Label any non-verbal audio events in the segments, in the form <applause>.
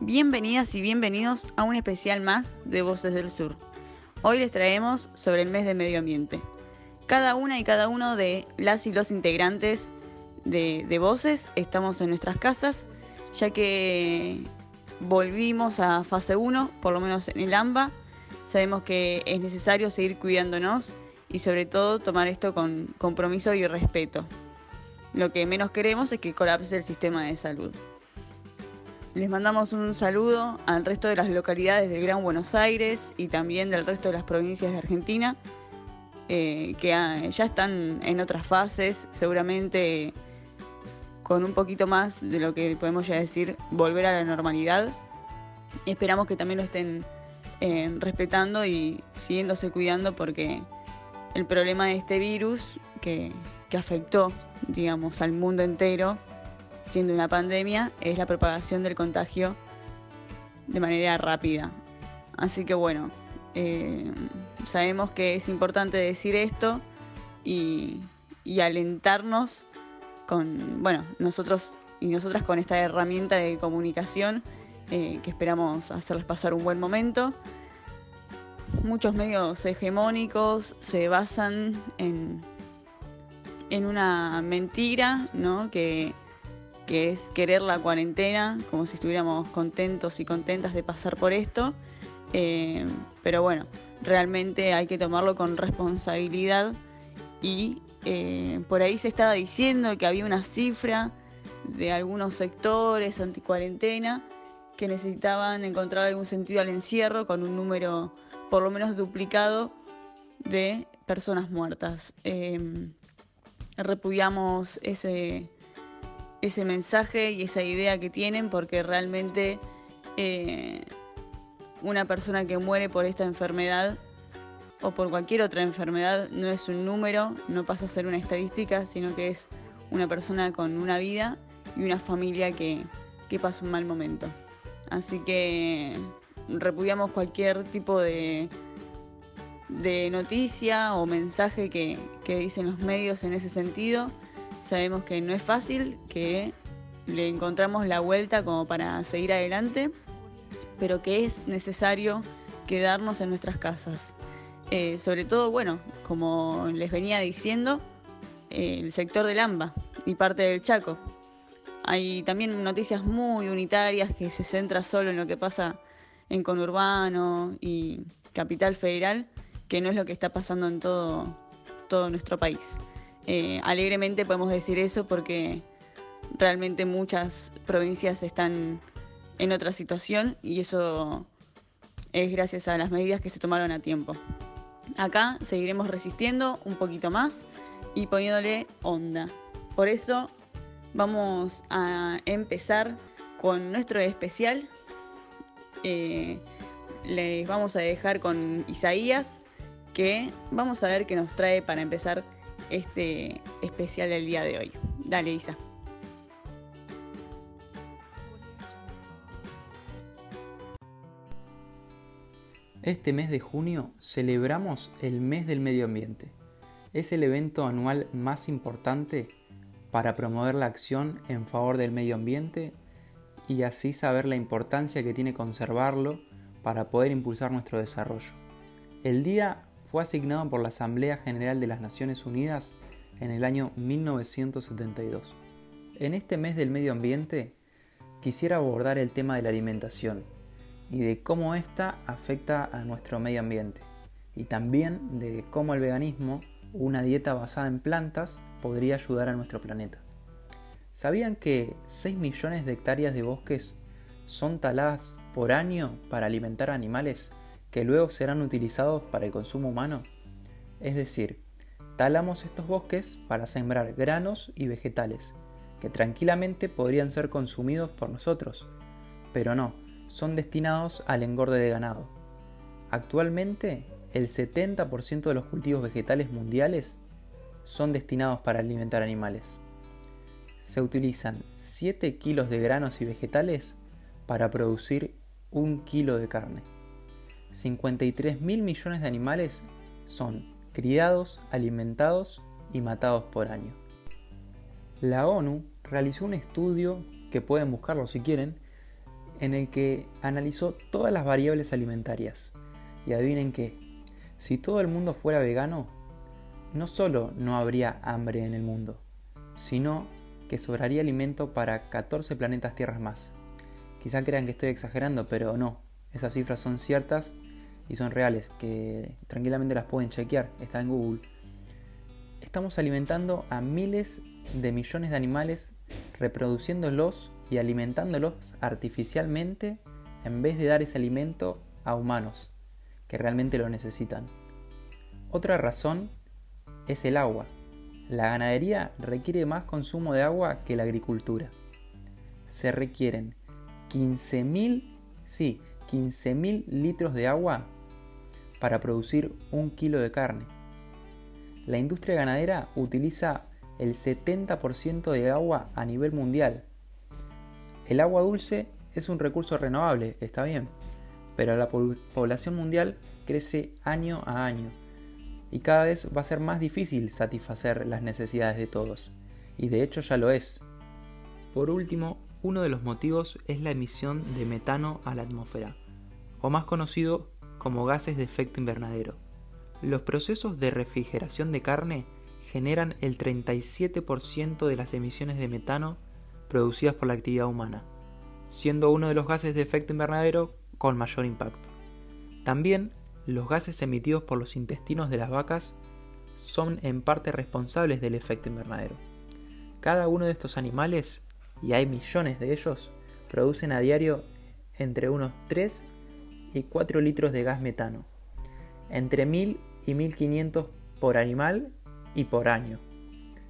Bienvenidas y bienvenidos a un especial más de Voces del Sur. Hoy les traemos sobre el mes de medio ambiente. Cada una y cada uno de las y los integrantes de, de Voces estamos en nuestras casas, ya que volvimos a fase 1, por lo menos en el AMBA. Sabemos que es necesario seguir cuidándonos y sobre todo tomar esto con compromiso y respeto. Lo que menos queremos es que colapse el sistema de salud. Les mandamos un saludo al resto de las localidades del Gran Buenos Aires y también del resto de las provincias de Argentina, eh, que ya están en otras fases, seguramente con un poquito más de lo que podemos ya decir, volver a la normalidad. Esperamos que también lo estén eh, respetando y siguiéndose cuidando porque el problema de este virus que, que afectó, digamos, al mundo entero, siendo una pandemia, es la propagación del contagio de manera rápida. Así que bueno, eh, sabemos que es importante decir esto y, alentarnos con, bueno, nosotros y nosotras con esta herramienta de comunicación eh, que esperamos hacerles pasar un buen momento. Muchos medios hegemónicos se basan en, en una mentira, ¿no? Que, que es querer la cuarentena, como si estuviéramos contentos y contentas de pasar por esto. Eh, pero bueno, realmente hay que tomarlo con responsabilidad y eh, por ahí se estaba diciendo que había una cifra de algunos sectores anti-cuarentena que necesitaban encontrar algún sentido al encierro con un número por lo menos duplicado de personas muertas. Eh, repudiamos ese, ese mensaje y esa idea que tienen porque realmente eh, una persona que muere por esta enfermedad o por cualquier otra enfermedad no es un número, no pasa a ser una estadística, sino que es una persona con una vida y una familia que, que pasa un mal momento. Así que repudiamos cualquier tipo de, de noticia o mensaje que, que dicen los medios en ese sentido Sabemos que no es fácil, que le encontramos la vuelta como para seguir adelante, pero que es necesario quedarnos en nuestras casas. Eh, sobre todo, bueno, como les venía diciendo, eh, el sector del AMBA y parte del Chaco. Hay también noticias muy unitarias que se centra solo en lo que pasa en conurbano y capital federal, que no es lo que está pasando en todo, todo nuestro país. Eh, alegremente podemos decir eso porque realmente muchas provincias están en otra situación y eso es gracias a las medidas que se tomaron a tiempo. Acá seguiremos resistiendo un poquito más y poniéndole onda. Por eso vamos a empezar con nuestro especial. Eh, les vamos a dejar con Isaías, que vamos a ver qué nos trae para empezar este especial del día de hoy. Dale, Isa. Este mes de junio celebramos el mes del medio ambiente. Es el evento anual más importante para promover la acción en favor del medio ambiente y así saber la importancia que tiene conservarlo para poder impulsar nuestro desarrollo. El día fue asignado por la Asamblea General de las Naciones Unidas en el año 1972. En este mes del medio ambiente quisiera abordar el tema de la alimentación y de cómo ésta afecta a nuestro medio ambiente y también de cómo el veganismo, una dieta basada en plantas, podría ayudar a nuestro planeta. ¿Sabían que 6 millones de hectáreas de bosques son taladas por año para alimentar animales que luego serán utilizados para el consumo humano. Es decir, talamos estos bosques para sembrar granos y vegetales, que tranquilamente podrían ser consumidos por nosotros, pero no, son destinados al engorde de ganado. Actualmente, el 70% de los cultivos vegetales mundiales son destinados para alimentar animales. Se utilizan 7 kilos de granos y vegetales para producir un kilo de carne. 53 mil millones de animales son criados, alimentados y matados por año. La ONU realizó un estudio, que pueden buscarlo si quieren, en el que analizó todas las variables alimentarias. Y adivinen qué, si todo el mundo fuera vegano, no solo no habría hambre en el mundo, sino que sobraría alimento para 14 planetas tierras más. Quizá crean que estoy exagerando, pero no, esas cifras son ciertas y son reales, que tranquilamente las pueden chequear, está en Google. Estamos alimentando a miles de millones de animales, reproduciéndolos y alimentándolos artificialmente en vez de dar ese alimento a humanos que realmente lo necesitan. Otra razón es el agua. La ganadería requiere más consumo de agua que la agricultura. Se requieren 15.000, sí, 15.000 litros de agua para producir un kilo de carne. La industria ganadera utiliza el 70% de agua a nivel mundial. El agua dulce es un recurso renovable, está bien, pero la población mundial crece año a año y cada vez va a ser más difícil satisfacer las necesidades de todos, y de hecho ya lo es. Por último, uno de los motivos es la emisión de metano a la atmósfera, o más conocido como gases de efecto invernadero. Los procesos de refrigeración de carne generan el 37% de las emisiones de metano producidas por la actividad humana, siendo uno de los gases de efecto invernadero con mayor impacto. También los gases emitidos por los intestinos de las vacas son en parte responsables del efecto invernadero. Cada uno de estos animales, y hay millones de ellos, producen a diario entre unos 3 y 4 litros de gas metano, entre 1000 y 1500 por animal y por año.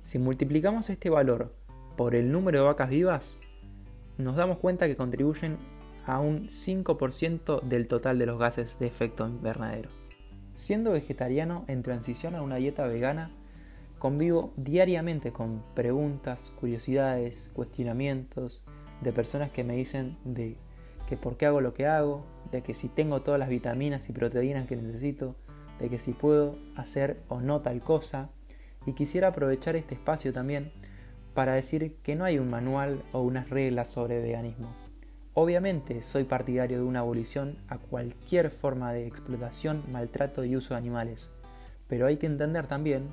Si multiplicamos este valor por el número de vacas vivas, nos damos cuenta que contribuyen a un 5% del total de los gases de efecto invernadero. Siendo vegetariano en transición a una dieta vegana, convivo diariamente con preguntas, curiosidades, cuestionamientos de personas que me dicen de que por qué hago lo que hago, de que si tengo todas las vitaminas y proteínas que necesito, de que si puedo hacer o no tal cosa. Y quisiera aprovechar este espacio también para decir que no hay un manual o unas reglas sobre veganismo. Obviamente soy partidario de una abolición a cualquier forma de explotación, maltrato y uso de animales, pero hay que entender también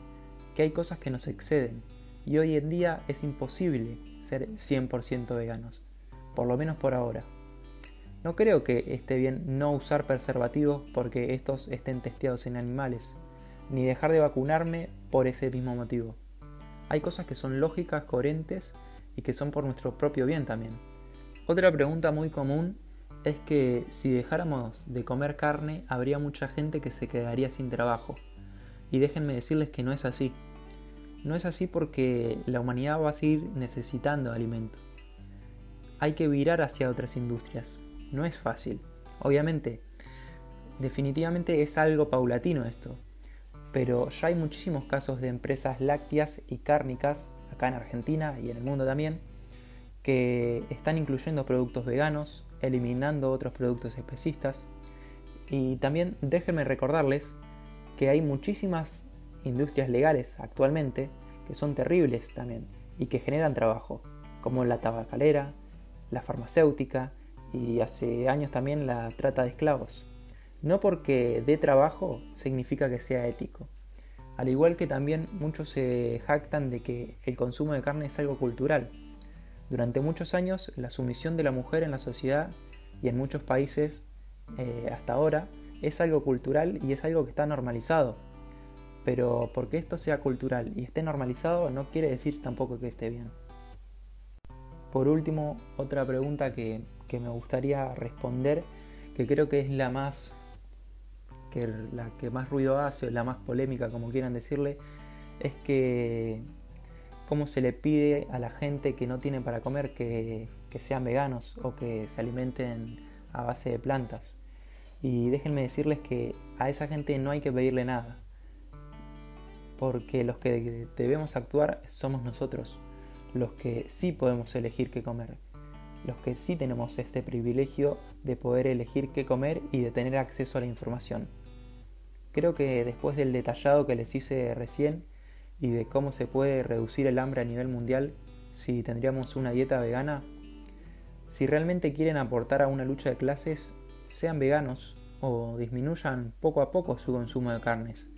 que hay cosas que nos exceden y hoy en día es imposible ser 100% veganos, por lo menos por ahora. No creo que esté bien no usar preservativos porque estos estén testeados en animales, ni dejar de vacunarme por ese mismo motivo. Hay cosas que son lógicas, coherentes y que son por nuestro propio bien también. Otra pregunta muy común es que si dejáramos de comer carne habría mucha gente que se quedaría sin trabajo. Y déjenme decirles que no es así. No es así porque la humanidad va a seguir necesitando alimento. Hay que virar hacia otras industrias. No es fácil. Obviamente, definitivamente es algo paulatino esto. Pero ya hay muchísimos casos de empresas lácteas y cárnicas, acá en Argentina y en el mundo también, que están incluyendo productos veganos, eliminando otros productos especistas. Y también déjenme recordarles que hay muchísimas industrias legales actualmente que son terribles también y que generan trabajo, como la tabacalera, la farmacéutica y hace años también la trata de esclavos. No porque dé trabajo significa que sea ético. Al igual que también muchos se jactan de que el consumo de carne es algo cultural, durante muchos años, la sumisión de la mujer en la sociedad y en muchos países eh, hasta ahora es algo cultural y es algo que está normalizado. Pero porque esto sea cultural y esté normalizado no quiere decir tampoco que esté bien. Por último, otra pregunta que, que me gustaría responder, que creo que es la más que la que más ruido hace la más polémica, como quieran decirle, es que cómo se le pide a la gente que no tiene para comer que, sean veganos o que se alimenten a base de plantas. Y déjenme decirles que a esa gente no hay que pedirle nada, porque los que debemos actuar somos nosotros, los que sí podemos elegir qué comer, los que sí tenemos este privilegio de poder elegir qué comer y de tener acceso a la información. Creo que después del detallado que les hice recién y de cómo se puede reducir el hambre a nivel mundial si tendríamos una dieta vegana, si realmente quieren aportar a una lucha de clases, sean veganos o disminuyan poco a poco su consumo de carnes,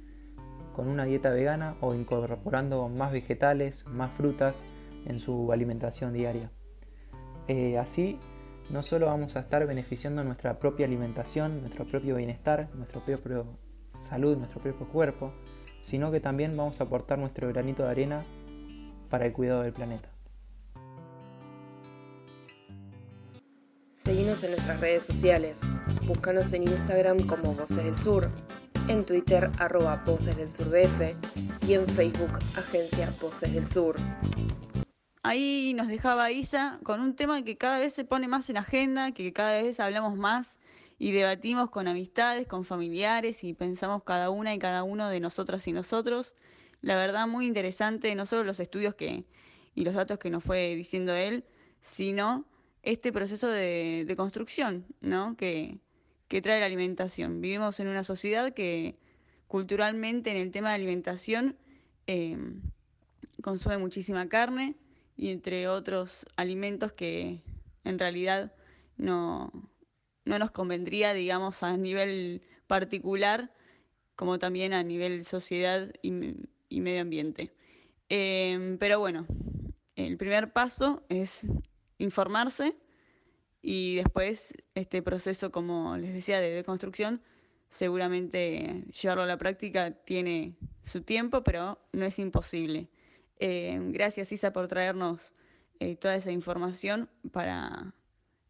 con una dieta vegana o incorporando más vegetales, más frutas en su alimentación diaria. Eh, así, no solo vamos a estar beneficiando nuestra propia alimentación, nuestro propio bienestar, nuestra propia salud, nuestro propio cuerpo, sino que también vamos a aportar nuestro granito de arena para el cuidado del planeta. Seguimos en nuestras redes sociales. Búscanos en Instagram como Voces del Sur, en Twitter arroba Voces del Sur BF y en Facebook Agencia Voces del Sur. Ahí nos dejaba Isa con un tema que cada vez se pone más en agenda, que cada vez hablamos más y debatimos con amistades, con familiares y pensamos cada una y cada uno de nosotras y nosotros. La verdad muy interesante, no solo los estudios que, y los datos que nos fue diciendo él, sino este proceso de, construcción ¿no? que, trae la alimentación. Vivimos en una sociedad que culturalmente en el tema de alimentación em, consume muchísima carne y entre otros alimentos que en realidad no, nos convendría, digamos, a nivel particular, como también a nivel sociedad y, medio ambiente. Em, pero bueno, el primer paso es informarse y después este proceso, como les decía, de construcción seguramente llevarlo a la práctica tiene su tiempo, pero no es imposible. Eh, gracias Isa por traernos eh, toda esa información para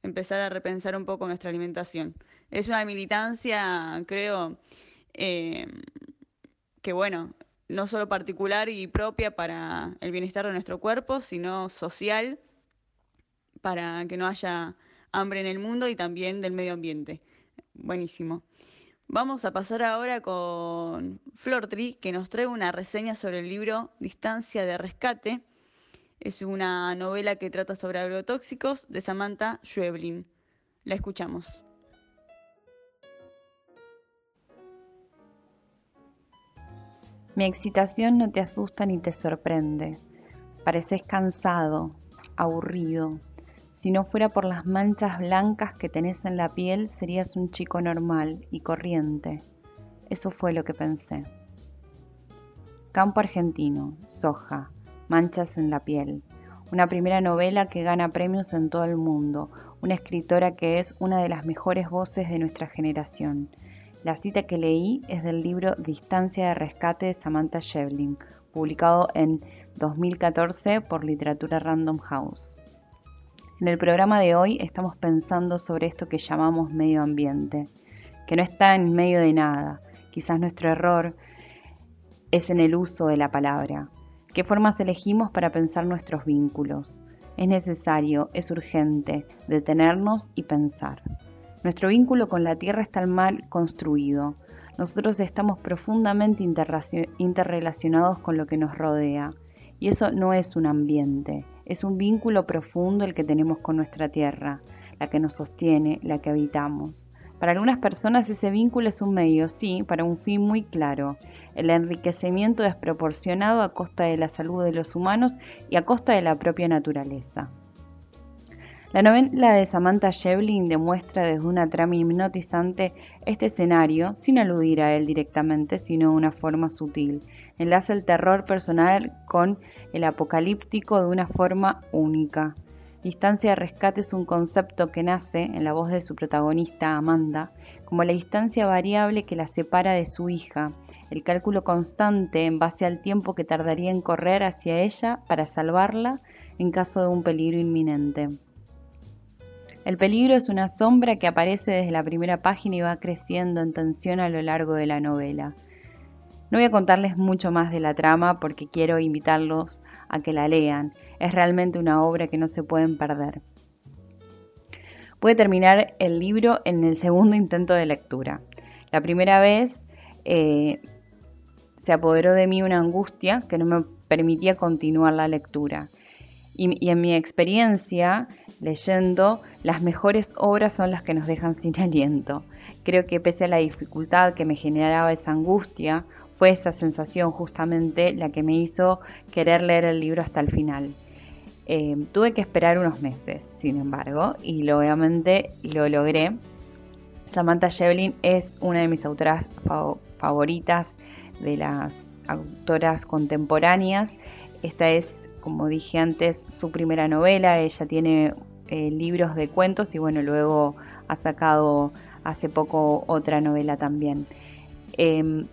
empezar a repensar un poco nuestra alimentación. Es una militancia, creo, eh, que bueno, no solo particular y propia para el bienestar de nuestro cuerpo, sino social para que no haya hambre en el mundo y también del medio ambiente. Buenísimo. Vamos a pasar ahora con Flortri, que nos trae una reseña sobre el libro Distancia de Rescate. Es una novela que trata sobre agrotóxicos de Samantha Schweblin. La escuchamos. Mi excitación no te asusta ni te sorprende. Pareces cansado, aburrido, si no fuera por las manchas blancas que tenés en la piel, serías un chico normal y corriente. Eso fue lo que pensé. Campo argentino, soja, manchas en la piel. Una primera novela que gana premios en todo el mundo. Una escritora que es una de las mejores voces de nuestra generación. La cita que leí es del libro Distancia de Rescate de Samantha Shevlin, publicado en 2014 por Literatura Random House. En el programa de hoy estamos pensando sobre esto que llamamos medio ambiente, que no está en medio de nada. Quizás nuestro error es en el uso de la palabra. ¿Qué formas elegimos para pensar nuestros vínculos? Es necesario, es urgente, detenernos y pensar. Nuestro vínculo con la Tierra está mal construido. Nosotros estamos profundamente interrelacionados con lo que nos rodea. Y eso no es un ambiente, es un vínculo profundo el que tenemos con nuestra tierra, la que nos sostiene, la que habitamos. Para algunas personas ese vínculo es un medio, sí, para un fin muy claro, el enriquecimiento desproporcionado a costa de la salud de los humanos y a costa de la propia naturaleza. La novela de Samantha Shevlin demuestra desde una trama hipnotizante este escenario sin aludir a él directamente, sino de una forma sutil, enlaza el terror personal con el apocalíptico de una forma única. Distancia de rescate es un concepto que nace en la voz de su protagonista, Amanda, como la distancia variable que la separa de su hija, el cálculo constante en base al tiempo que tardaría en correr hacia ella para salvarla en caso de un peligro inminente. El peligro es una sombra que aparece desde la primera página y va creciendo en tensión a lo largo de la novela. No voy a contarles mucho más de la trama porque quiero invitarlos a que la lean. Es realmente una obra que no se pueden perder. Pude terminar el libro en el segundo <laughs> intento de lectura. La primera vez eh, se apoderó de mí una angustia que no me permitía continuar la lectura. y, en mi experiencia, leyendo, las mejores obras son las que nos dejan <laughs> sin aliento. Creo que pese a la dificultad que me generaba esa angustia, fue esa sensación justamente la que me hizo querer leer el libro hasta el final. Eh, tuve que esperar unos meses, sin embargo, y obviamente lo logré. Samantha Shevlin es una de mis autoras favoritas de las autoras contemporáneas. Esta es, como dije antes, su primera novela. Ella tiene eh, libros de cuentos y bueno, luego ha sacado hace poco otra novela también. Em,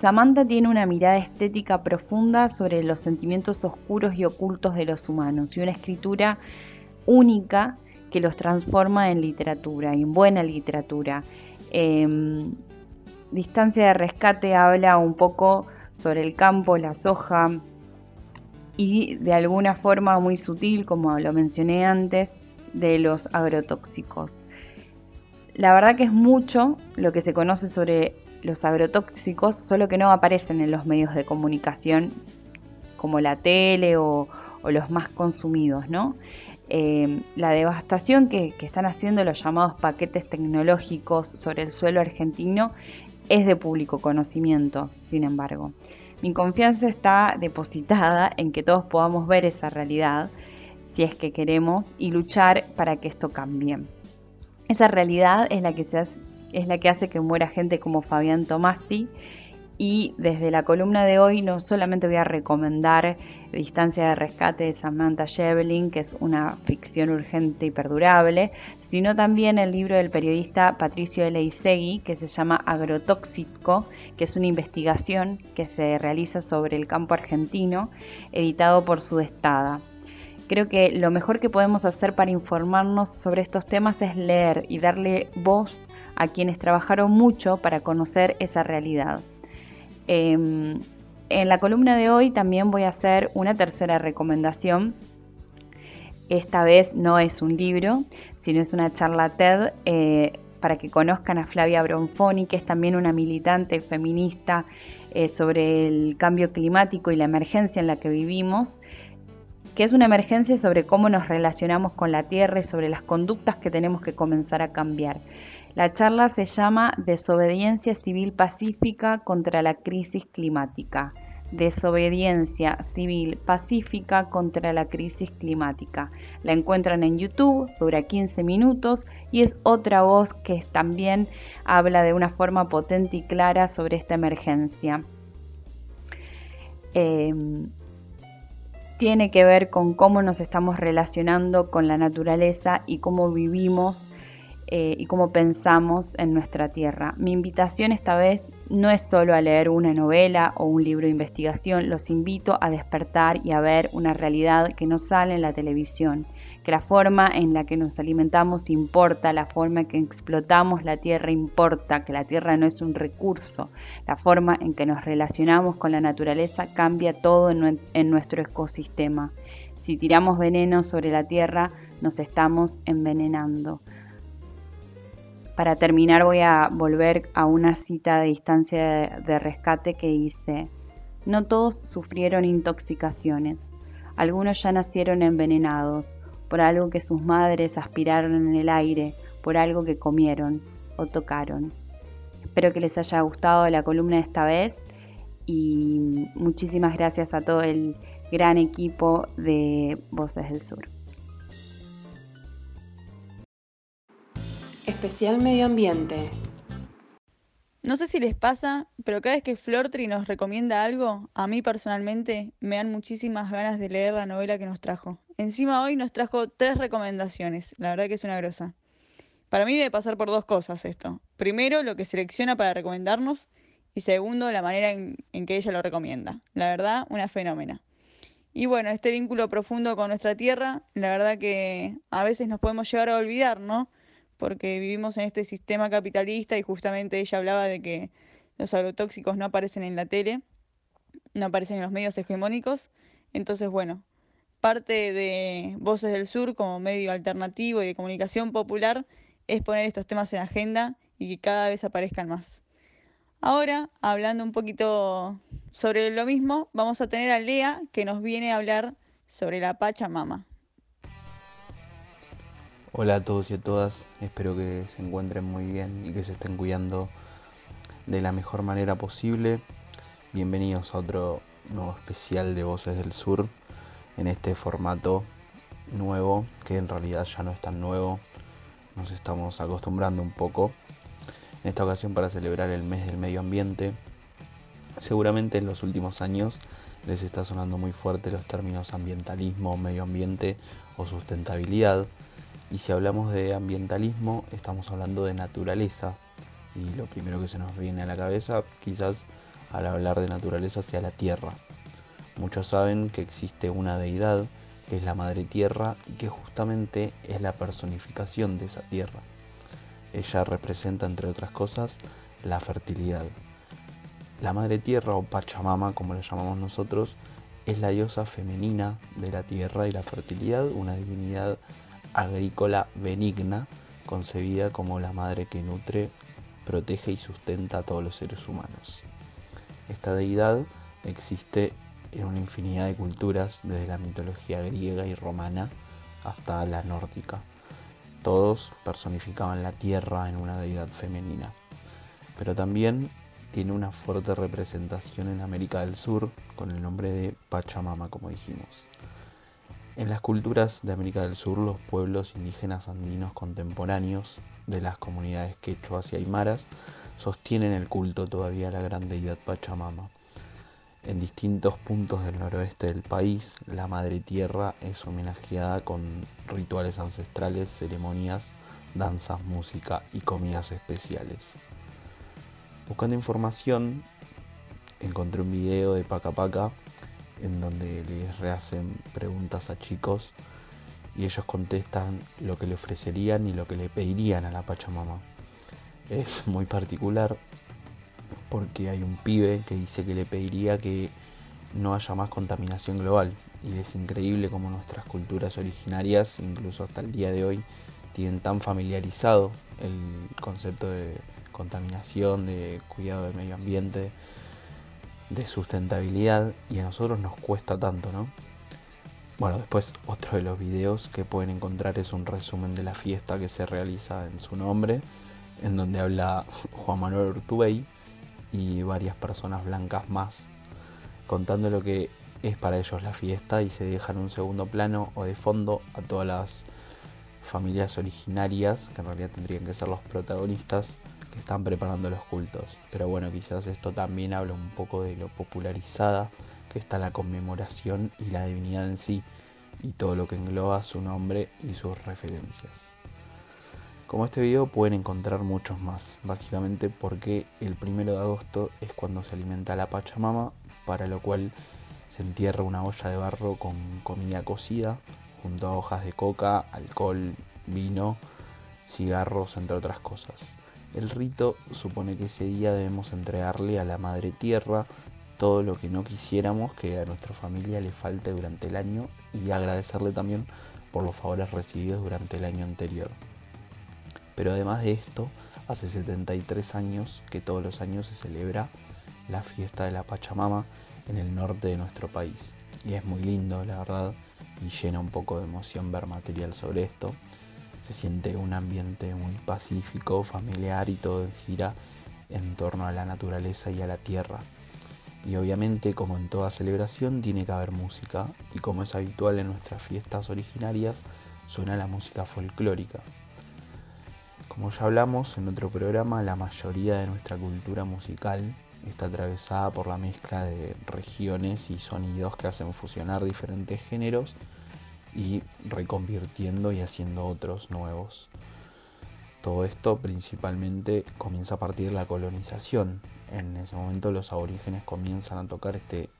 Samantha tiene una mirada estética profunda sobre los sentimientos oscuros y ocultos de los humanos y una escritura única que los transforma en literatura, en buena literatura. Em, Distancia de Rescate habla un poco sobre el campo, la soja y de alguna forma muy sutil, como lo mencioné antes, de los agrotóxicos. La verdad que es mucho lo que se conoce sobre los agrotóxicos, solo que no aparecen en los medios de comunicación como la tele o, los más consumidos, ¿no? Eh, la devastación que, están haciendo los llamados paquetes tecnológicos sobre el suelo argentino es de público conocimiento, sin embargo. Mi confianza está depositada en que todos podamos ver esa realidad, si es que queremos, y luchar para que esto cambie. Esa realidad es la que, se es la que hace que muera gente como Fabián Tomasi y desde la columna de hoy no solamente voy a recomendar Distancia de Rescate de Samantha Shevlin, que es una ficción urgente y perdurable, sino también el libro del periodista Patricio Eleisegui, que se llama Agrotóxico, que es una investigación que se realiza sobre el campo argentino, editado por Sudestada. Creo que lo mejor que podemos hacer para informarnos sobre estos temas es leer y darle voz a quienes trabajaron mucho para conocer esa realidad. Em, en la columna de hoy también voy a hacer una tercera recomendación. Esta vez no es un libro, sino es una charla TED eh, para que conozcan a Flavia Bronfoni, que es también una militante feminista eh, sobre el cambio climático y la emergencia en la que vivimos, que es una emergencia sobre cómo nos relacionamos con la Tierra y sobre las conductas que tenemos que comenzar a cambiar. La charla se llama Desobediencia Civil Pacífica contra la Crisis Climática. Desobediencia Civil Pacífica contra la Crisis Climática. La encuentran en YouTube, dura 15 minutos y es otra voz que también habla de una forma potente y clara sobre esta emergencia. Em, tiene que ver con cómo nos estamos relacionando con la naturaleza y cómo vivimos eh, y cómo pensamos en nuestra tierra. Mi invitación esta vez no es solo a leer una novela o un libro de investigación, los invito a despertar y a ver una realidad que no sale en la televisión, que la forma en la que nos alimentamos importa, la forma en que explotamos la tierra importa, que la tierra no es un recurso, la forma en que nos relacionamos con la naturaleza cambia todo en nuestro ecosistema. Si tiramos veneno sobre la tierra, nos estamos envenenando. Para terminar voy a volver a una cita de distancia de, rescate que dice, no todos sufrieron intoxicaciones, algunos ya nacieron envenenados por algo que sus madres aspiraron en el aire, por algo que comieron o tocaron. Espero que les haya gustado la columna esta vez y muchísimas gracias a todo el gran equipo de Voces del Sur. Especial Medio Ambiente. No sé si les pasa, pero cada vez que Flortri nos recomienda algo, a mí personalmente me dan muchísimas ganas de leer la novela que nos trajo. Encima hoy nos trajo tres recomendaciones, la verdad que es una grosa. Para mí debe pasar por dos cosas esto. Primero, lo que selecciona para recomendarnos y segundo, la manera en, que ella lo recomienda. La verdad, una fenómena. Y bueno, este vínculo profundo con nuestra tierra, la verdad que a veces nos podemos llegar a olvidar, ¿no? Porque vivimos en este sistema capitalista y justamente ella hablaba de que los agrotóxicos no aparecen en la tele, no aparecen en los medios hegemónicos. Entonces, bueno, parte de Voces del Sur como medio alternativo y de comunicación popular es poner estos temas en agenda y que cada vez aparezcan más. Ahora, hablando un poquito sobre lo mismo, vamos a tener a Lea que nos viene a hablar sobre la Pachamama. Hola a todos y a todas, espero que se encuentren muy bien y que se estén cuidando de la mejor manera posible. Bienvenidos a otro nuevo especial de Voces del Sur en este formato nuevo, que en realidad ya no es tan nuevo, nos estamos acostumbrando un poco. En esta ocasión para celebrar el mes del medio ambiente, seguramente en los últimos años les está sonando muy fuerte los términos ambientalismo, medio ambiente o sustentabilidad y si hablamos de ambientalismo, estamos hablando de naturaleza. Y lo primero que se nos viene a la cabeza, quizás al hablar de naturaleza, sea la tierra. Muchos saben que existe una deidad, que es la Madre Tierra, y que justamente es la personificación de esa tierra. Ella representa, entre otras cosas, la fertilidad. La Madre Tierra, o Pachamama, como la llamamos nosotros, es la diosa femenina de la tierra y la fertilidad, una divinidad agrícola benigna, concebida como la madre que nutre, protege y sustenta a todos los seres humanos. Esta deidad existe en una infinidad de culturas, desde la mitología griega y romana hasta la nórdica. Todos personificaban la tierra en una deidad femenina. Pero también tiene una fuerte representación en América del Sur con el nombre de Pachamama, como dijimos. En las culturas de América del Sur, los pueblos indígenas andinos contemporáneos de las comunidades quechuas y aymaras sostienen el culto todavía a la gran deidad Pachamama. En distintos puntos del noroeste del país, la Madre Tierra es homenajeada con rituales ancestrales, ceremonias, danzas, música y comidas especiales. Buscando información, encontré un video de Paca Paca en donde les rehacen preguntas a chicos y ellos contestan lo que le ofrecerían y lo que le pedirían a la Pachamama. Es muy particular porque hay un pibe que dice que le pediría que no haya más contaminación global y es increíble como nuestras culturas originarias, incluso hasta el día de hoy, tienen tan familiarizado el concepto de contaminación, de cuidado del medio ambiente, de sustentabilidad y a nosotros nos cuesta tanto, ¿no? Bueno, después otro de los videos que pueden encontrar es un resumen de la fiesta que se realiza en su nombre, en donde habla <laughs> Juan Manuel Urtubey y varias personas blancas más, contando lo que es para ellos la fiesta y se deja un segundo plano o de fondo a todas las familias originarias, que en realidad tendrían que ser los protagonistas, que están preparando los cultos. Pero bueno, quizás esto también habla un poco de lo popularizada que está la conmemoración y la divinidad en sí y todo lo que engloba su nombre y sus referencias. Como este video pueden encontrar muchos más, básicamente porque el primero de agosto es cuando se alimenta la Pachamama, para lo cual se entierra una olla de barro con comida cocida, junto a hojas de coca, alcohol, vino, cigarros, entre otras cosas. El rito supone que ese día debemos entregarle a la Madre Tierra todo lo que no quisiéramos que a nuestra familia le falte durante el año y agradecerle también por los favores recibidos durante el año anterior. Pero además de esto, hace 73 años que todos los años se celebra la fiesta de la Pachamama en el norte de nuestro país. Y es muy lindo, la verdad, y llena un poco de emoción ver material sobre esto se siente un ambiente muy pacífico, familiar y todo gira en torno a la naturaleza y a la tierra. Y obviamente, como en toda celebración, tiene que haber música, y como es habitual en nuestras fiestas originarias, suena la música folclórica. Como ya hablamos en otro programa, la mayoría de nuestra cultura musical está atravesada por la mezcla de regiones y sonidos que hacen fusionar diferentes géneros y reconvirtiendo y haciendo otros nuevos. Todo esto principalmente comienza a partir de la colonización. En ese momento los aborígenes comienzan a tocar este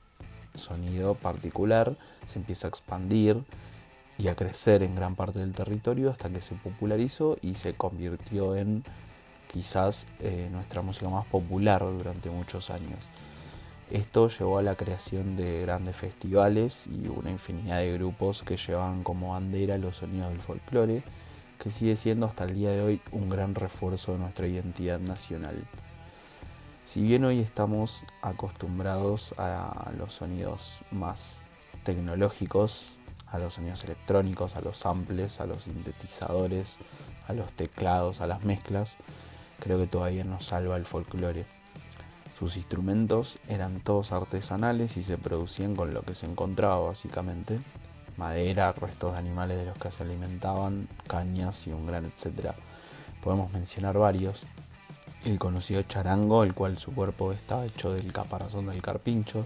sonido particular, se empieza a expandir y a crecer en gran parte del territorio hasta que se popularizó y se convirtió en quizás eh, nuestra música más popular durante muchos años. Esto llevó a la creación de grandes festivales y una infinidad de grupos que llevan como bandera los sonidos del folclore, que sigue siendo hasta el día de hoy un gran refuerzo de nuestra identidad nacional. Si bien hoy estamos acostumbrados a los sonidos más tecnológicos, a los sonidos electrónicos, a los samples, a los sintetizadores, a los teclados, a las mezclas, creo que todavía nos salva el folclore. Sus instrumentos eran todos artesanales y se producían con lo que se encontraba básicamente. Madera, restos de animales de los que se alimentaban, cañas y un gran etcétera. Podemos mencionar varios. El conocido charango, el cual su cuerpo estaba hecho del caparazón del carpincho.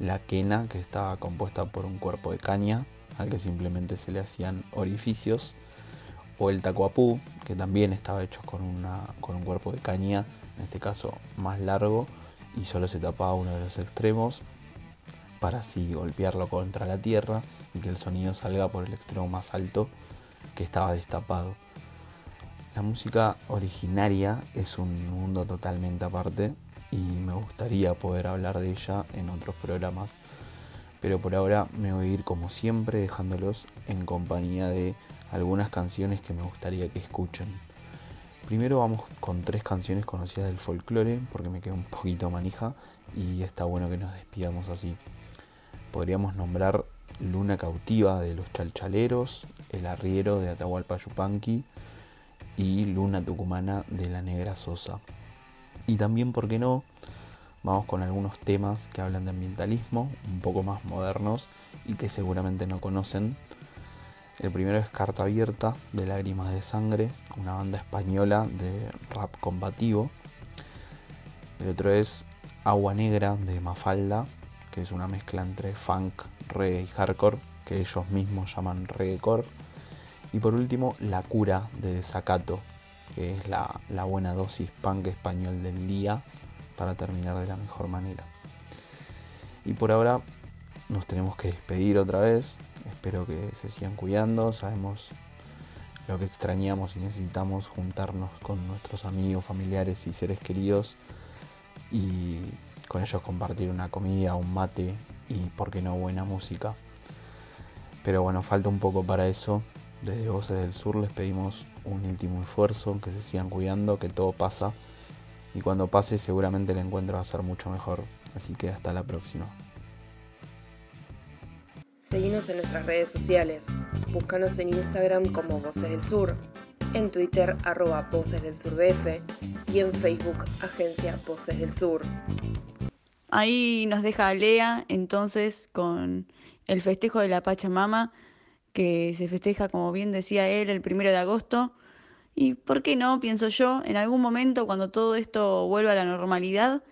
La quena, que estaba compuesta por un cuerpo de caña, al que simplemente se le hacían orificios. O el tacuapú, que también estaba hecho con, con un cuerpo de caña, en este caso más largo, y solo se tapaba uno de los extremos para así golpearlo contra la tierra y que el sonido salga por el extremo más alto que estaba destapado. La música originaria es un mundo totalmente aparte y me gustaría poder hablar de ella en otros programas, pero por ahora me voy a ir como siempre dejándolos en compañía de algunas canciones que me gustaría que escuchen. Primero vamos con tres canciones conocidas del folclore, porque me quedo un poquito manija y está bueno que nos despidamos así. Podríamos nombrar Luna Cautiva de los Chalchaleros, El Arriero de Atahualpa Yupanqui y Luna Tucumana de la Negra Sosa. Y también, ¿por qué no? Vamos con algunos temas que hablan de ambientalismo, un poco más modernos y que seguramente no conocen, el primero es Carta Abierta de Lágrimas de Sangre, una banda española de rap combativo. El otro es Agua Negra de Mafalda, que es una mezcla entre funk, reggae y hardcore, que ellos mismos llaman reggaecore. Y por último, La Cura de Desacato, que es la, la buena dosis punk español del día para terminar de la mejor manera. Y por ahora nos tenemos que despedir otra vez. Espero que se sigan cuidando. Sabemos lo que extrañamos y necesitamos juntarnos con nuestros amigos, familiares y seres queridos y con ellos compartir una comida, un mate y, por qué no, buena música. Pero bueno, falta un poco para eso. Desde Voces del Sur les pedimos un último esfuerzo, que se sigan cuidando, que todo pasa. Y cuando pase seguramente el encuentro va a ser mucho mejor. Así que hasta la próxima. Seguinos en nuestras redes sociales. Búscanos en Instagram como Voces del Sur, en Twitter arroba Voces del Sur BF y en Facebook Agencia Voces del Sur. Ahí nos deja Lea entonces con el festejo de la Pachamama, que se festeja, como bien decía él, el primero de agosto. Y por qué no, pienso yo, en algún momento cuando todo esto vuelva a la normalidad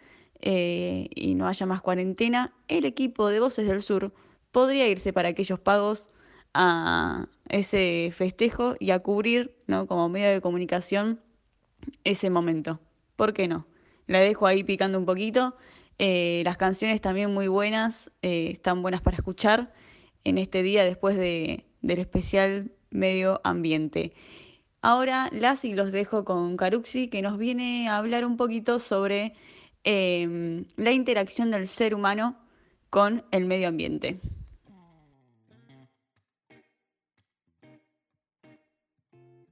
eh, y no haya más cuarentena, el equipo de Voces del Sur podría irse para aquellos pagos a ese festejo y a cubrir, ¿no? Como medio de comunicación ese momento. ¿Por qué no? La dejo ahí picando un poquito. Eh, las canciones también muy buenas, eh, están buenas para escuchar en este día después de, del especial medio ambiente. Ahora las y los dejo con Caruxi que nos viene a hablar un poquito sobre eh, la interacción del ser humano con el medio ambiente.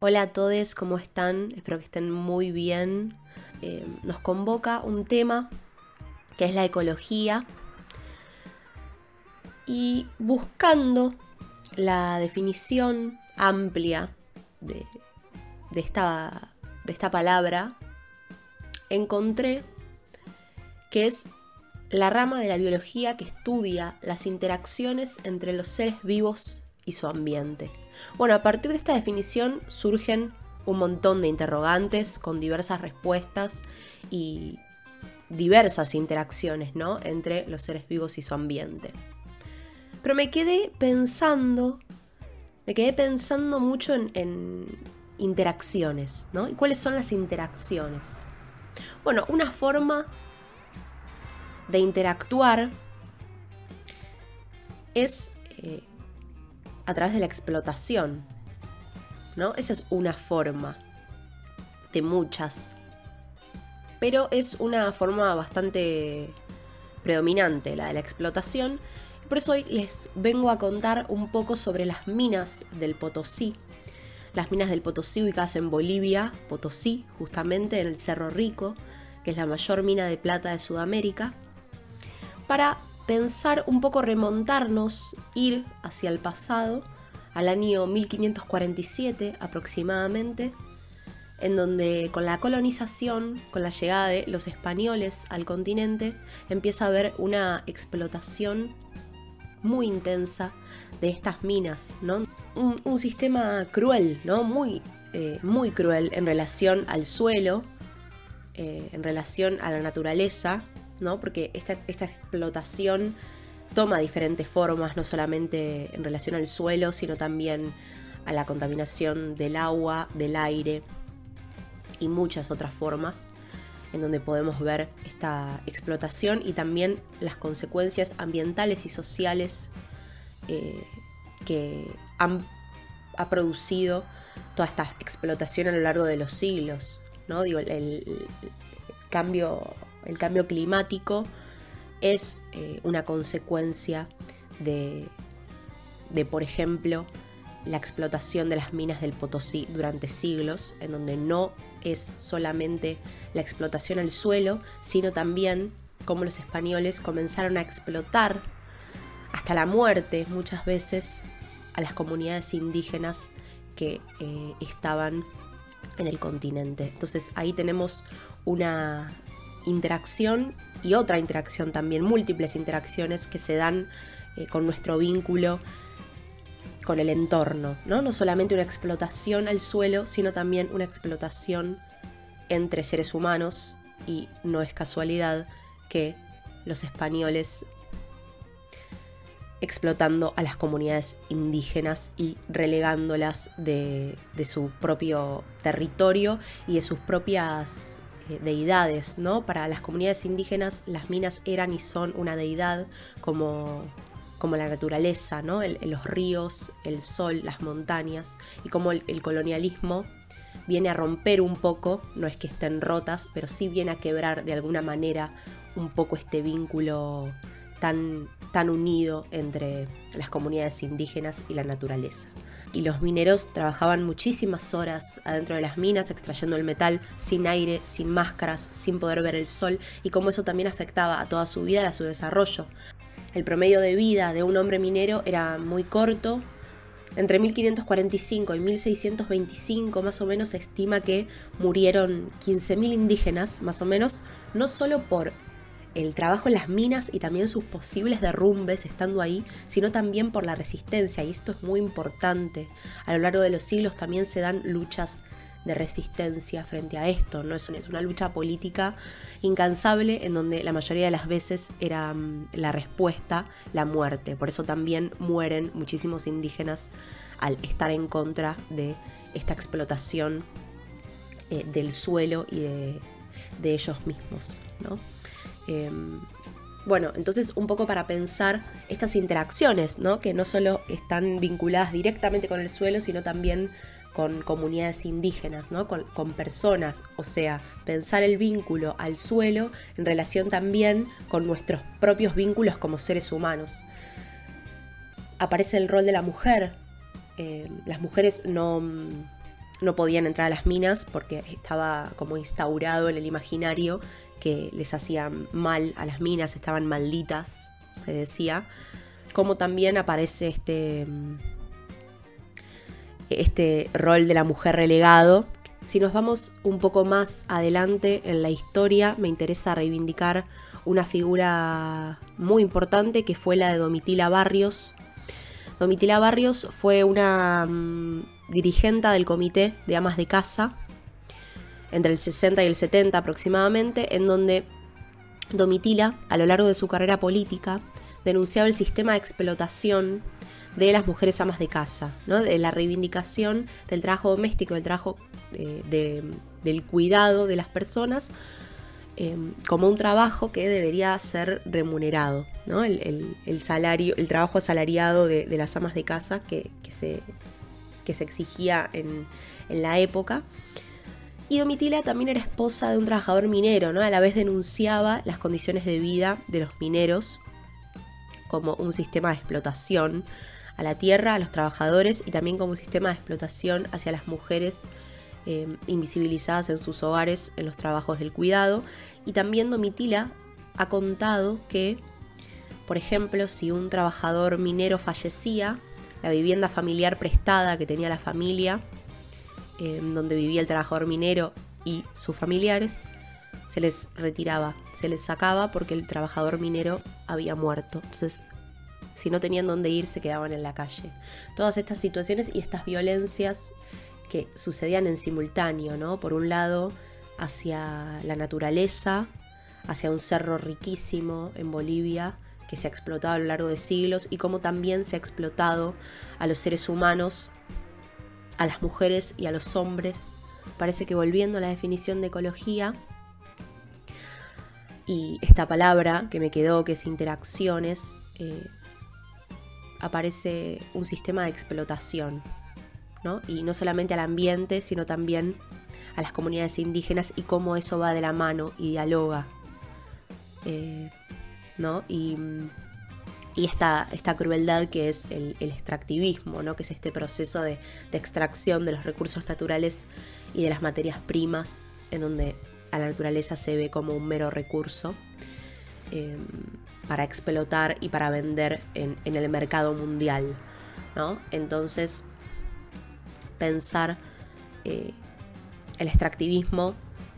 Hola a todos, ¿cómo están? Espero que estén muy bien. Eh, nos convoca un tema que es la ecología y buscando la definición amplia de, esta, de esta palabra, encontré que es la rama de la biología que estudia las interacciones entre los seres vivos y su ambiente. Bueno, a partir de esta definición surgen un montón de interrogantes con diversas respuestas y diversas interacciones, ¿no? Entre los seres vivos y su ambiente. Pero me quedé pensando, me quedé pensando mucho en, interacciones, ¿no? ¿Y cuáles son las interacciones? Bueno, una forma de interactuar es eh, a través de la explotación. ¿no? Esa es una forma de muchas. Pero es una forma bastante predominante, la de la explotación. Por eso hoy les vengo a contar un poco sobre las minas del Potosí. Las minas del Potosí ubicadas en Bolivia, Potosí, justamente en el Cerro Rico, que es la mayor mina de plata de Sudamérica, para pensar un poco remontarnos, ir hacia el pasado, al año 1547 aproximadamente, en donde con la colonización, con la llegada de los españoles al continente, empieza a haber una explotación muy intensa de estas minas, ¿no? Un, sistema cruel, ¿no? Muy, eh, muy cruel en relación al suelo, eh, en relación a la naturaleza, ¿no? Porque esta, esta explotación toma diferentes formas, no solamente en relación al suelo, sino también a la contaminación del agua, del aire y muchas otras formas en donde podemos ver esta explotación y también las consecuencias ambientales y sociales eh, que han, ha producido toda esta explotación a lo largo de los siglos. ¿no? Digo, el, cambio, el cambio climático es eh, una consecuencia de, de, por ejemplo, la explotación de las minas del Potosí durante siglos, en donde no es solamente la explotación al suelo, sino también cómo los españoles comenzaron a explotar hasta la muerte muchas veces a las comunidades indígenas que eh, estaban en el continente. Entonces ahí tenemos una interacción y otra interacción también, múltiples interacciones que se dan eh, con nuestro vínculo con el entorno, ¿no? No solamente una explotación al suelo, sino también una explotación entre seres humanos y no es casualidad que los españoles explotando a las comunidades indígenas y relegándolas de, su propio territorio y de sus propias deidades, ¿no? Para las comunidades indígenas las minas eran y son una deidad como como la naturaleza, ¿no? los ríos, el sol, las montañas, y como el, colonialismo viene a romper un poco, no es que estén rotas, pero sí viene a quebrar de alguna manera un poco este vínculo tan, tan unido entre las comunidades indígenas y la naturaleza. Y los mineros trabajaban muchísimas horas adentro de las minas extrayendo el metal sin aire, sin máscaras, sin poder ver el sol y cómo eso también afectaba a toda su vida, a su desarrollo. El promedio de vida de un hombre minero era muy corto. Entre 1545 y 1625 más o menos se estima que murieron 15.000 indígenas, más o menos, no solo por el trabajo en las minas y también sus posibles derrumbes estando ahí, sino también por la resistencia, y esto es muy importante. A lo largo de los siglos también se dan luchas de resistencia frente a esto, ¿no? Es, una lucha política incansable en donde la mayoría de las veces era mm, la respuesta la muerte. Por eso también mueren muchísimos indígenas al estar en contra de esta explotación eh, del suelo y de, ellos mismos, em, bueno, entonces un poco para pensar estas interacciones, ¿no? Que no solo están vinculadas directamente con el suelo, sino también con comunidades indígenas, ¿no? con, personas, o sea, pensar el vínculo al suelo en relación también con nuestros propios vínculos como seres humanos. Aparece el rol de la mujer. Eh, las mujeres no, no podían entrar a las minas porque estaba como instaurado en el imaginario que les hacían mal a las minas, estaban malditas, se decía. Como también aparece este este rol de la mujer relegado. Si nos vamos un poco más adelante en la historia, me interesa reivindicar una figura muy importante que fue la de Domitila Barrios. Domitila Barrios fue una mm, dirigente del comité de amas de casa entre el 60 y el 70 aproximadamente, en donde Domitila, a lo largo de su carrera política, denunciaba el sistema de explotación de las mujeres amas de casa, ¿no? de la reivindicación del trabajo doméstico, del trabajo eh, del cuidado de las personas em, como un trabajo que debería ser remunerado, ¿no? el, salario, el trabajo asalariado de, las amas de casa que, se, que se, exigía en, en, la época. Y Domitila también era esposa de un trabajador minero, ¿no? a la vez denunciaba las condiciones de vida de los mineros como un sistema de explotación a la tierra, a los trabajadores y también como un sistema de explotación hacia las mujeres eh, invisibilizadas en sus hogares en los trabajos del cuidado. Y también Domitila ha contado que Por ejemplo, si un trabajador minero fallecía, la vivienda familiar prestada que tenía la familia, donde vivía el trabajador minero y sus familiares, se les retiraba, se les sacaba porque el trabajador minero había muerto. Entonces, si no tenían dónde ir, se quedaban en la calle. Todas estas situaciones y estas violencias que sucedían en simultáneo, ¿no? Por un lado, hacia la naturaleza, hacia un cerro riquísimo en Bolivia que se ha explotado a lo largo de siglos y como también se ha explotado a los seres humanos, a las mujeres y a los hombres. Parece que volviendo a la definición de ecología, y esta palabra que me quedó, que es interacciones, eh, aparece un sistema de explotación, ¿no? Y no solamente al ambiente, sino también a las comunidades indígenas y cómo eso va de la mano y dialoga, eh, ¿no? Y, esta, esta, crueldad que es el, extractivismo, ¿no? Que es este proceso de, de extracción de los recursos naturales y de las materias primas, en donde a la naturaleza se ve como un mero recurso em, para explotar y para vender en, el mercado mundial. ¿no? Entonces, pensar eh, el extractivismo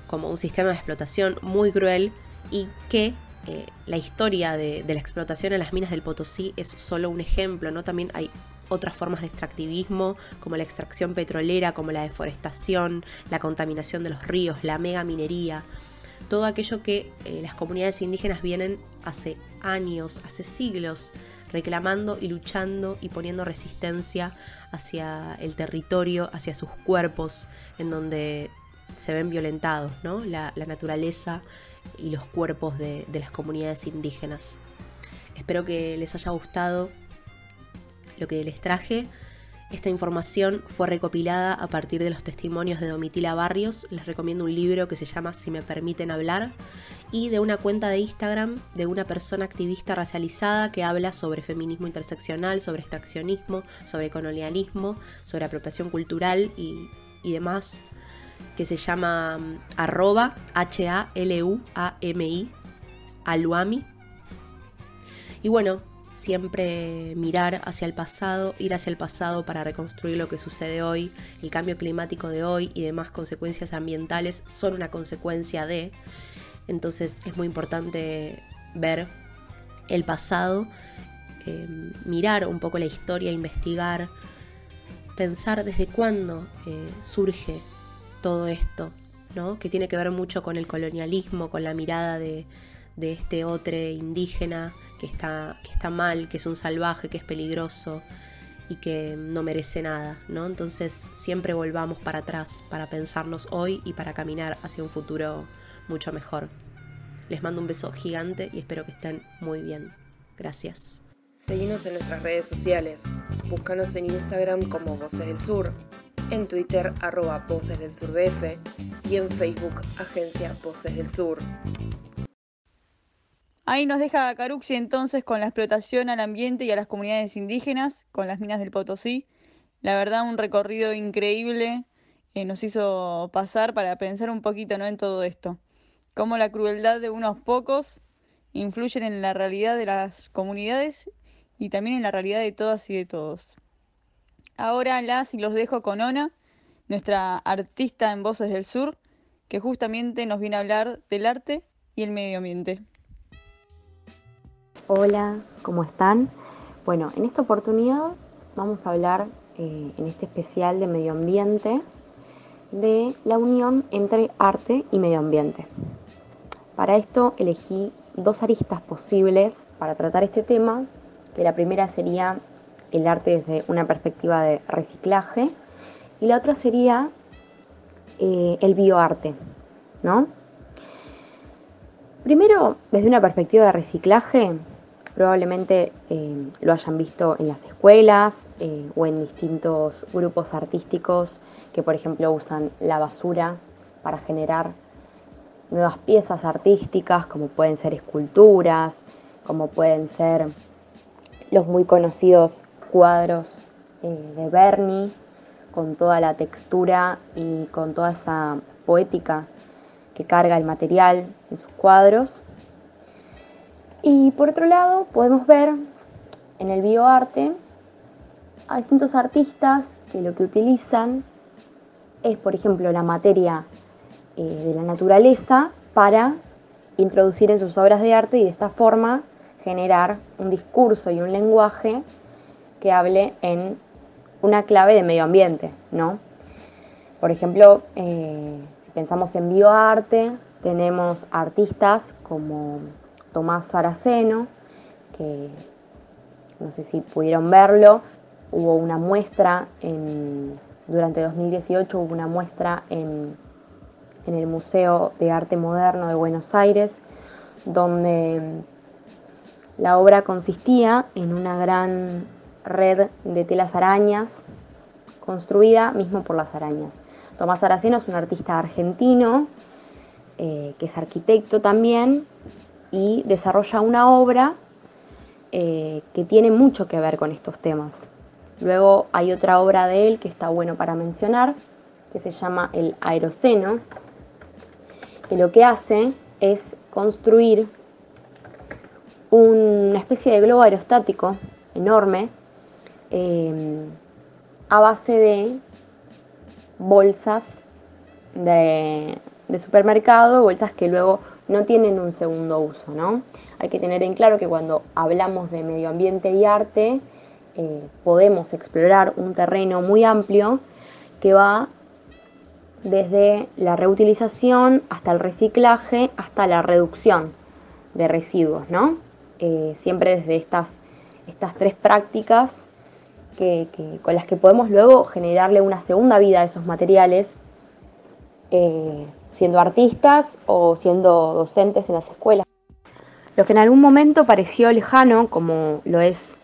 como un sistema de explotación muy cruel y que eh, la historia de, la explotación en las minas del Potosí es solo un ejemplo, ¿no? También hay otras formas de extractivismo, como la extracción petrolera, como la deforestación, la contaminación de los ríos, la mega minería, todo aquello que eh, las comunidades indígenas vienen hace años, hace siglos, reclamando y luchando y poniendo resistencia hacia el territorio, hacia sus cuerpos, en donde se ven violentados, ¿no? la, naturaleza y los cuerpos de las comunidades indígenas. Espero que les haya gustado lo que les traje. Esta información fue recopilada a partir de los testimonios de Domitila Barrios. Les recomiendo un libro que se llama Si me permiten hablar y de una cuenta de Instagram de una persona activista racializada que habla sobre feminismo interseccional, sobre extraccionismo, sobre colonialismo, sobre apropiación cultural y, demás, que se llama mm, arroba H-A-L-U-A-M-I, aluami. Y bueno, siempre mirar hacia el pasado, ir hacia el pasado para reconstruir lo que sucede hoy, el cambio climático de hoy y demás consecuencias ambientales son una consecuencia de. Entonces es muy importante ver el pasado, em, mirar un poco la historia, investigar, pensar desde cuándo eh, surge todo esto, ¿no? que tiene que ver mucho con el colonialismo, con la mirada de, de este otro indígena que está, que está mal, que es un salvaje, que es peligroso y que no merece nada, ¿no? Entonces siempre volvamos para atrás para pensarnos hoy y para caminar hacia un futuro mucho mejor. Les mando un beso gigante y espero que estén muy bien. Gracias. Seguimos en nuestras redes sociales. Búscanos en Instagram como Voces del Sur, en Twitter arroba Voces del Sur BF y en Facebook Agencia Voces del Sur. Ahí nos deja Caruxi entonces con la explotación al ambiente y a las comunidades indígenas, con las minas del Potosí. La verdad, un recorrido increíble eh, nos hizo pasar para pensar un poquito ¿no? en todo esto. Cómo la crueldad de unos pocos influyen en la realidad de las comunidades y también en la realidad de todas y de todos. Ahora las y los dejo con Ona, nuestra artista en Voces del Sur, que justamente nos viene a hablar del arte y el medio ambiente. Hola, ¿cómo están? Bueno, en esta oportunidad vamos a hablar eh, en este especial de medio ambiente de la unión entre arte y medio ambiente. Para esto elegí dos aristas posibles para tratar este tema, que la primera sería el arte desde una perspectiva de reciclaje y la otra sería eh, el bioarte, ¿no? Primero, desde una perspectiva de reciclaje, Probablemente eh, lo hayan visto en las escuelas eh, o en distintos grupos artísticos que, por ejemplo, usan la basura para generar nuevas piezas artísticas, como pueden ser esculturas, como pueden ser los muy conocidos cuadros eh, de Bernie, con toda la textura y con toda esa poética que carga el material en sus cuadros. Y por otro lado, podemos ver en el bioarte a distintos artistas que lo que utilizan es, por ejemplo, la materia eh, de la naturaleza para introducir en sus obras de arte y de esta forma generar un discurso y un lenguaje que hable en una clave de medio ambiente, ¿no? Por ejemplo, eh, si pensamos en bioarte, tenemos artistas como Tomás Saraceno, que no sé si pudieron verlo, hubo una muestra en, durante 2018 hubo una muestra en, en el Museo de Arte Moderno de Buenos Aires, donde la obra consistía en una gran red de telas arañas construida mismo por las arañas. Tomás Araceno es un artista argentino eh, que es arquitecto también y desarrolla una obra eh, que tiene mucho que ver con estos temas. Luego hay otra obra de él que está bueno para mencionar, que se llama El Aeroceno, que lo que hace es construir una especie de globo aerostático enorme eh, a base de bolsas de, supermercado, bolsas que luego no tienen un segundo uso, ¿no? Hay que tener en claro que cuando hablamos de medio ambiente y arte, eh, podemos explorar un terreno muy amplio que va desde la reutilización hasta el reciclaje, hasta la reducción de residuos, ¿no? Eh, siempre desde estas, estas tres prácticas que, con las que podemos luego generarle una segunda vida a esos materiales, eh, siendo artistas o siendo docentes en las escuelas. Lo que en algún momento pareció lejano, como lo es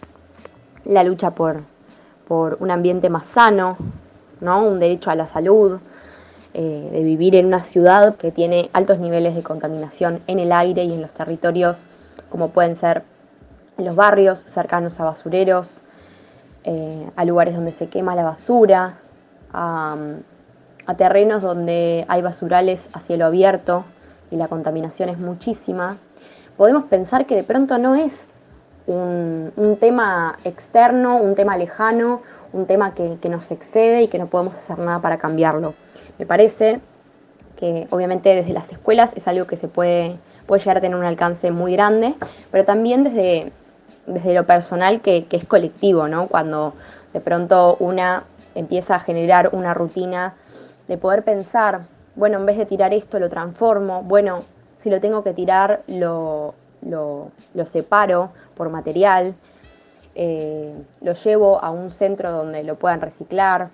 la lucha por, por un ambiente más sano, ¿no? un derecho a la salud, eh, de vivir en una ciudad que tiene altos niveles de contaminación en el aire y en los territorios como pueden ser los barrios cercanos a basureros, eh, a lugares donde se quema la basura, a, terrenos donde hay basurales a cielo abierto y la contaminación es muchísima, podemos pensar que de pronto no es un, tema externo, un tema lejano, un tema que, que, nos excede y que no podemos hacer nada para cambiarlo. Me parece que obviamente desde las escuelas es algo que se puede puede llegar a tener un alcance muy grande, pero también desde, desde lo personal que, es colectivo, ¿no? Cuando de pronto una empieza a generar una rutina de poder pensar, bueno, en vez de tirar esto lo transformo, bueno, si lo tengo que tirar lo, lo, separo por material, eh, lo llevo a un centro donde lo puedan reciclar,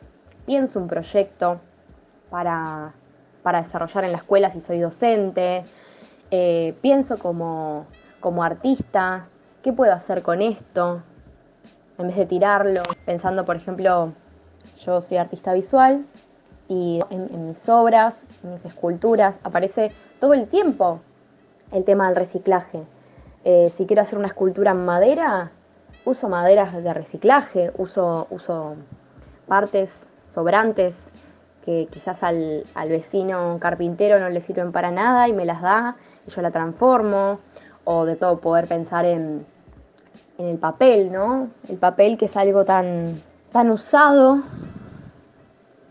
pienso un proyecto para, para desarrollar en la escuela si soy docente, eh, pienso como, artista, ¿qué puedo hacer con esto? En vez de tirarlo, pensando, por ejemplo, yo soy artista visual y en, mis obras, en mis esculturas, aparece todo el tiempo el tema del reciclaje. Eh, si quiero hacer una escultura en madera, uso maderas de reciclaje, uso, uso partes sobrantes que quizás al, al, vecino carpintero no le sirven para nada y me las da y yo la transformo, o de todo poder pensar en, en el papel, ¿no? El papel que es algo tan, tan usado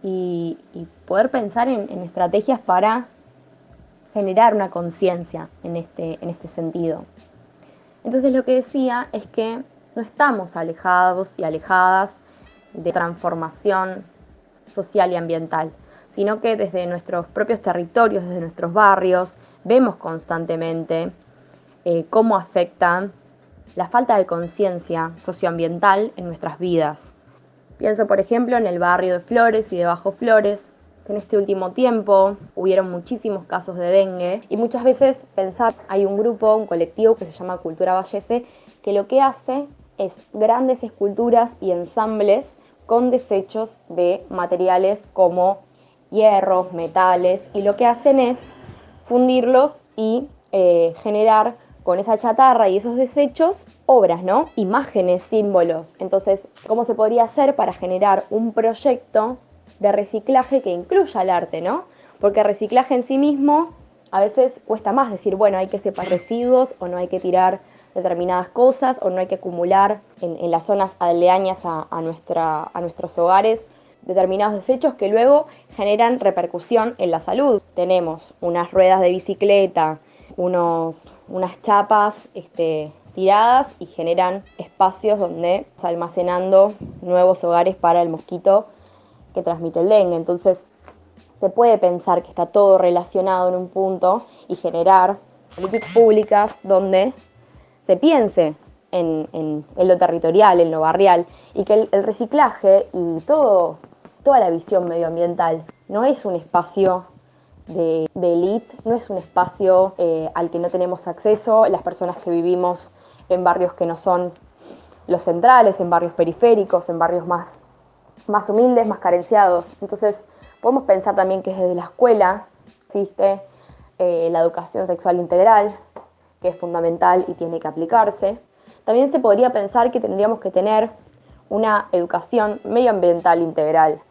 y, poder pensar en, estrategias para generar una conciencia en este, en este sentido. Entonces lo que decía es que no estamos alejados y alejadas de transformación social y ambiental, sino que desde nuestros propios territorios, desde nuestros barrios, vemos constantemente eh, cómo afecta la falta de conciencia socioambiental en nuestras vidas. Pienso, por ejemplo, en el barrio de Flores y de Bajo Flores, que en este último tiempo hubieron muchísimos casos de dengue y muchas veces pensar, hay un grupo, un colectivo que se llama Cultura Vallese, que lo que hace es grandes esculturas y ensambles con desechos de materiales como hierros, metales, y lo que hacen es fundirlos y eh, generar con esa chatarra y esos desechos obras, ¿no? Imágenes, símbolos. Entonces, ¿cómo se podría hacer para generar un proyecto de reciclaje que incluya el arte, ¿no? Porque reciclaje en sí mismo a veces cuesta más decir, bueno, hay que separar residuos o no hay que tirar determinadas cosas o no hay que acumular en, las zonas aledañas a, nuestra, a nuestros hogares determinados desechos que luego generan repercusión en la salud. Tenemos unas ruedas de bicicleta, unos, unas chapas este, tiradas y generan espacios donde almacenando nuevos hogares para el mosquito que transmite el dengue. Entonces se puede pensar que está todo relacionado en un punto y generar políticas públicas donde se piense en, lo territorial, en lo barrial, y que el, reciclaje y todo, toda la visión medioambiental no es un espacio de, élite, no es un espacio eh, al que no tenemos acceso las personas que vivimos en barrios que no son los centrales, en barrios periféricos, en barrios más, más humildes, más carenciados. Entonces, podemos pensar también que desde la escuela existe eh, la educación sexual integral, que es fundamental y tiene que aplicarse. También se podría pensar que tendríamos que tener una educación medioambiental integral,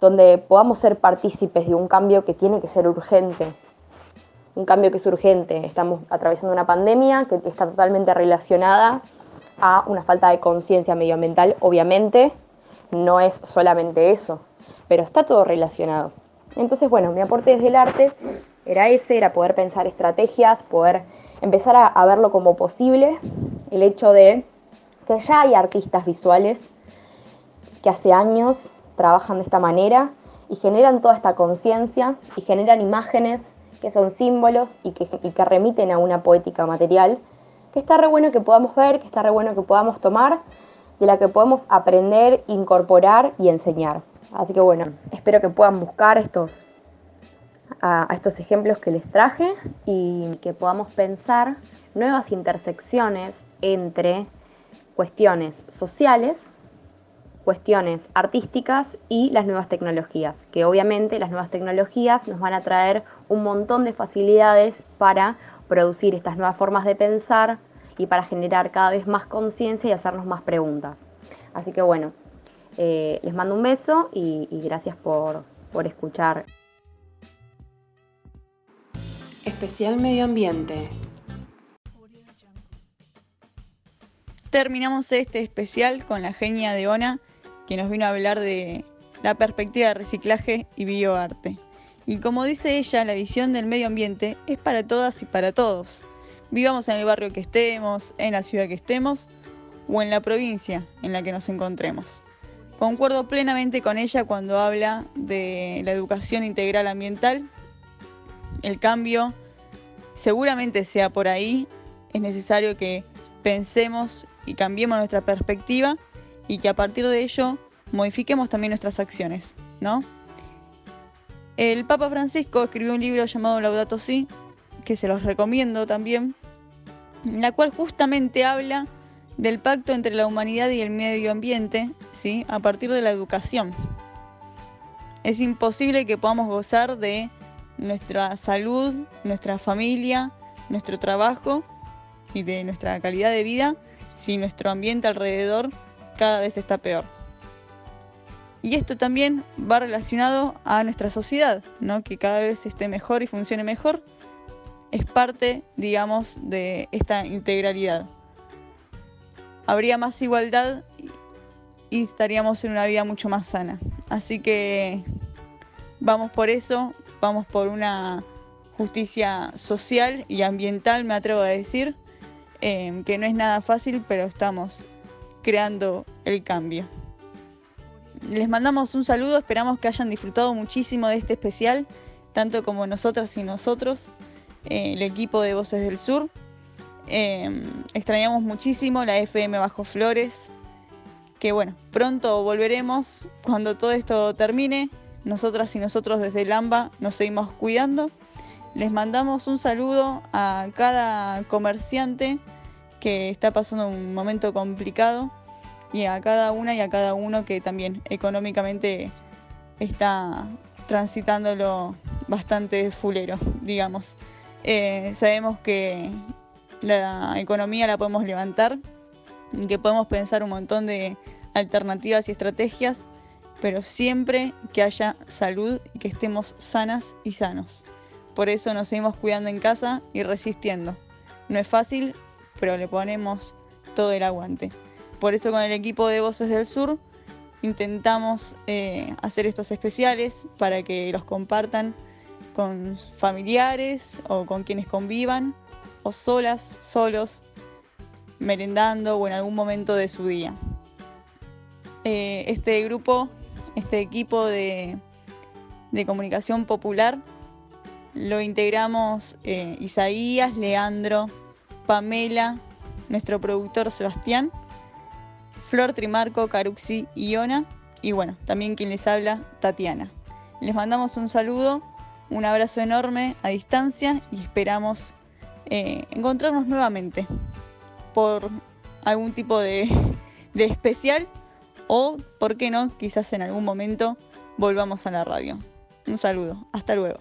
donde podamos ser partícipes de un cambio que tiene que ser urgente, un cambio que es urgente. Estamos atravesando una pandemia que está totalmente relacionada a una falta de conciencia medioambiental, obviamente, no es solamente eso, pero está todo relacionado. Entonces, bueno, mi aporte desde el arte era ese, era poder pensar estrategias, poder empezar a, verlo como posible, el hecho de que ya hay artistas visuales que hace años trabajan de esta manera y generan toda esta conciencia y generan imágenes que son símbolos y que, que, remiten a una poética material, que está re bueno que podamos ver, que está re bueno que podamos tomar, de la que podemos aprender, incorporar y enseñar. Así que bueno, espero que puedan buscar estos a, estos ejemplos que les traje y que podamos pensar nuevas intersecciones entre cuestiones sociales, cuestiones artísticas y las nuevas tecnologías, que obviamente las nuevas tecnologías nos van a traer un montón de facilidades para producir estas nuevas formas de pensar y para generar cada vez más conciencia y hacernos más preguntas. Así que bueno, eh, les mando un beso y, y gracias por, por escuchar. Especial Medio Ambiente. Terminamos este especial con la genia de Ona, que nos vino a hablar de la perspectiva de reciclaje y bioarte. Y como dice ella, la visión del medio ambiente es para todas y para todos. Vivamos en el barrio que estemos, en la ciudad que estemos o en la provincia en la que nos encontremos. Concuerdo plenamente con ella cuando habla de la educación integral ambiental el cambio seguramente sea por ahí. Es necesario que pensemos y cambiemos nuestra perspectiva y que a partir de ello modifiquemos también nuestras acciones, ¿no? El Papa Francisco escribió un libro llamado Laudato Si, que se los recomiendo también, en la cual justamente habla del pacto entre la humanidad y el medio ambiente, ¿sí? A partir de la educación. Es imposible que podamos gozar de nuestra salud, nuestra familia, nuestro trabajo y de nuestra calidad de vida si nuestro ambiente alrededor cada vez está peor. Y esto también va relacionado a nuestra sociedad, ¿no? que cada vez esté mejor y funcione mejor. Es parte, digamos, de esta integralidad. Habría más igualdad y estaríamos en una vida mucho más sana. Así que vamos por eso, vamos por una justicia social y ambiental, me atrevo a decir, em, que no es nada fácil, pero estamos creando el cambio. Les mandamos un saludo, esperamos que hayan disfrutado muchísimo de este especial, tanto como nosotras y nosotros, eh, el equipo de Voces del Sur. Em, extrañamos muchísimo la FM Bajo Flores, que bueno, pronto volveremos cuando todo esto termine nosotras y nosotros desde el AMBA nos seguimos cuidando. Les mandamos un saludo a cada comerciante que está pasando un momento complicado y a cada una y a cada uno que también económicamente está transitándolo bastante fulero, digamos. Eh, sabemos que la economía la podemos levantar y que podemos pensar un montón de alternativas y estrategias pero siempre que haya salud y que estemos sanas y sanos. Por eso nos seguimos cuidando en casa y resistiendo. No es fácil, pero le ponemos todo el aguante. Por eso con el equipo de Voces del Sur intentamos eh, hacer estos especiales para que los compartan con familiares o con quienes convivan o solas, solos, merendando o en algún momento de su día. Eh, este grupo, este equipo de, comunicación popular, lo integramos eh, Isaías, Leandro, Pamela, nuestro productor Sebastián, Flor Trimarco, Caruxi Iona, y bueno, también quien les habla, Tatiana. Les mandamos un saludo, un abrazo enorme a distancia y esperamos eh, encontrarnos nuevamente por algún tipo de, de especial o, ¿por qué no? Quizás en algún momento volvamos a la radio. Un saludo, hasta luego.